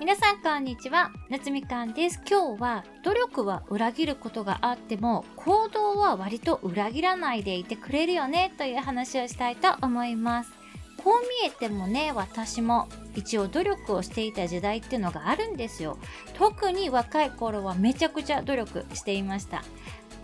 皆さんこんにちは。夏みかんです。今日は努力は裏切ることがあっても行動は割と裏切らないでいてくれるよねという話をしたいと思います。こう見えてもね私も一応努力をしていた時代っていうのがあるんですよ。特に若い頃はめちゃくちゃ努力していました。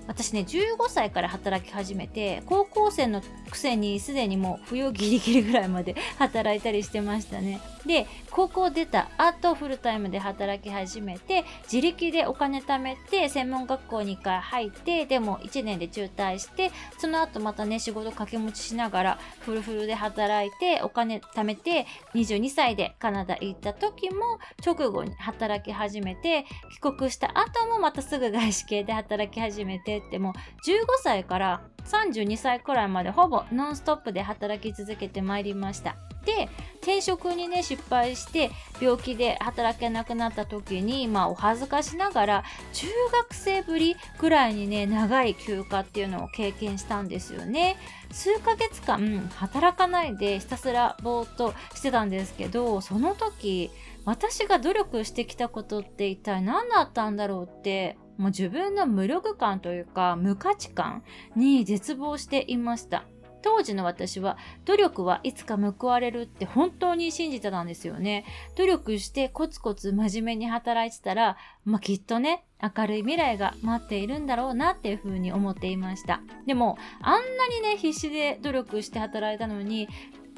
私ね15歳から働き始めて高校生のくせにすでにもう冬ギリギリぐらいまで 働いたりしてましたね。で高校出た後フルタイムで働き始めて自力でお金貯めて専門学校に1回入ってでも1年で中退してその後またね仕事掛け持ちしながらフルフルで働いてお金貯めて22歳でカナダ行った時も直後に働き始めて帰国した後もまたすぐ外資系で働き始めてってもう15歳から32歳くらいまでほぼノンストップで働き続けてまいりました。で転職にね失敗して病気で働けなくなった時にまあお恥ずかしながら中学生ぶりくらいにね長い休暇っていうのを経験したんですよね数ヶ月間働かないでひたすらぼーっとしてたんですけどその時私が努力してきたことって一体何だったんだろうってもう自分の無力感というか無価値観に絶望していました。当時の私は努力はいつか報われるって本当に信じてたんですよね。努力してコツコツ真面目に働いてたら、まあ、きっとね、明るい未来が待っているんだろうなっていうふうに思っていました。でも、あんなにね、必死で努力して働いたのに、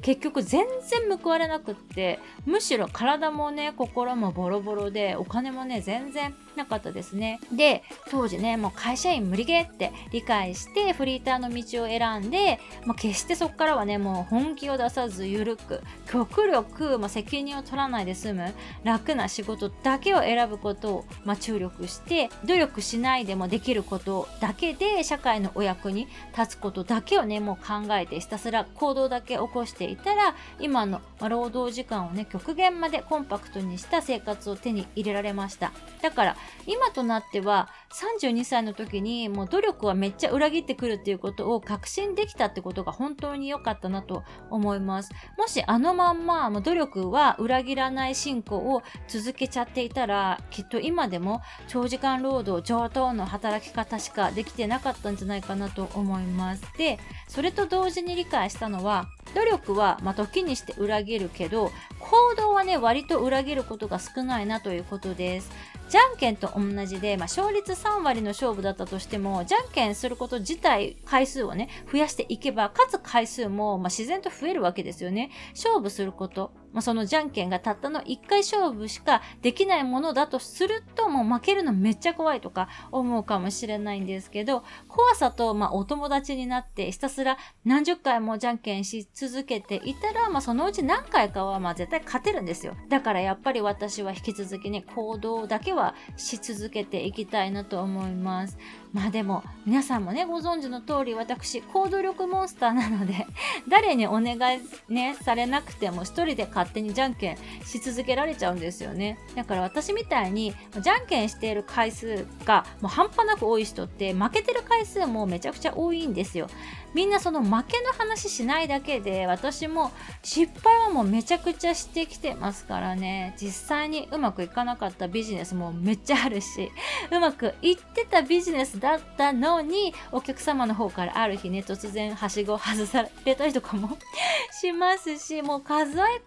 結局全然報われなくってむしろ体もね心もボロボロでお金もね全然なかったですね。で当時ねもう会社員無理ゲーって理解してフリーターの道を選んで、まあ、決してそこからはねもう本気を出さず緩く極力、まあ、責任を取らないで済む楽な仕事だけを選ぶことを、まあ、注力して努力しないでもできることだけで社会のお役に立つことだけをねもう考えてひたすら行動だけ起こしていたら今の労働時間をね極限までコンパクトにした生活を手に入れられました。だから今となっては32歳の時にもう努力はめっちゃ裏切ってくるっていうことを確信できたってことが本当に良かったなと思います。もしあのまんま努力は裏切らない進行を続けちゃっていたらきっと今でも長時間労働上等の働き方しかできてなかったんじゃないかなと思います。でそれと同時に理解したのは努力は、まあ、時にして裏切るけど行動はね割と裏切ることが少ないなということですじゃんけんと同じで、まあ、勝率3割の勝負だったとしても、じゃんけんすること自体、回数をね、増やしていけば、勝つ回数も、まあ、自然と増えるわけですよね。勝負すること。まあ、そのじゃんけんがたったの1回勝負しかできないものだとすると、もう負けるのめっちゃ怖いとか思うかもしれないんですけど、怖さと、まあ、お友達になって、ひたすら何十回もじゃんけんし続けていたら、まあ、そのうち何回かは、まあ、絶対勝てるんですよ。だからやっぱり私は引き続きね、行動だけはし続けていきたいなと思います。まあでも、皆さんもね、ご存知の通り、私、行動力モンスターなので、誰にお願いね、されなくても、一人で勝手にじゃんけんし続けられちゃうんですよね。だから私みたいに、じゃんけんしている回数がもう半端なく多い人って、負けてる回数もめちゃくちゃ多いんですよ。みんなその負けの話しないだけで私も失敗はもうめちゃくちゃしてきてますからね実際にうまくいかなかったビジネスもめっちゃあるしうまくいってたビジネスだったのにお客様の方からある日ね突然はしごを外されたりとかもしますしもう数えくれない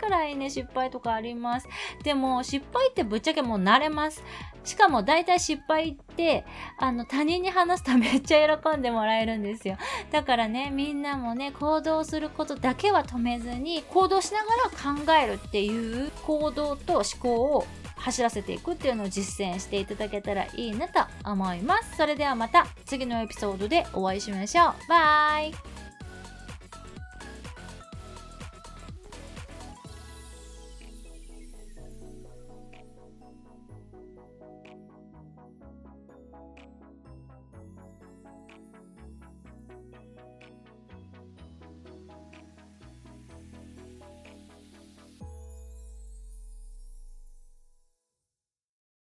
くらいね失敗とかあります。でも失敗ってぶっちゃけもう慣れます。しかも大体失敗ってあの他人に話すとめっちゃ喜んでもらえるんですよ。だからねみんなもね行動することだけは止めずに行動しながら考えるっていう行動と思考を走らせていくっていうのを実践していただけたらいいなと思います。それではまた次のエピソードでお会いしましょう。バイ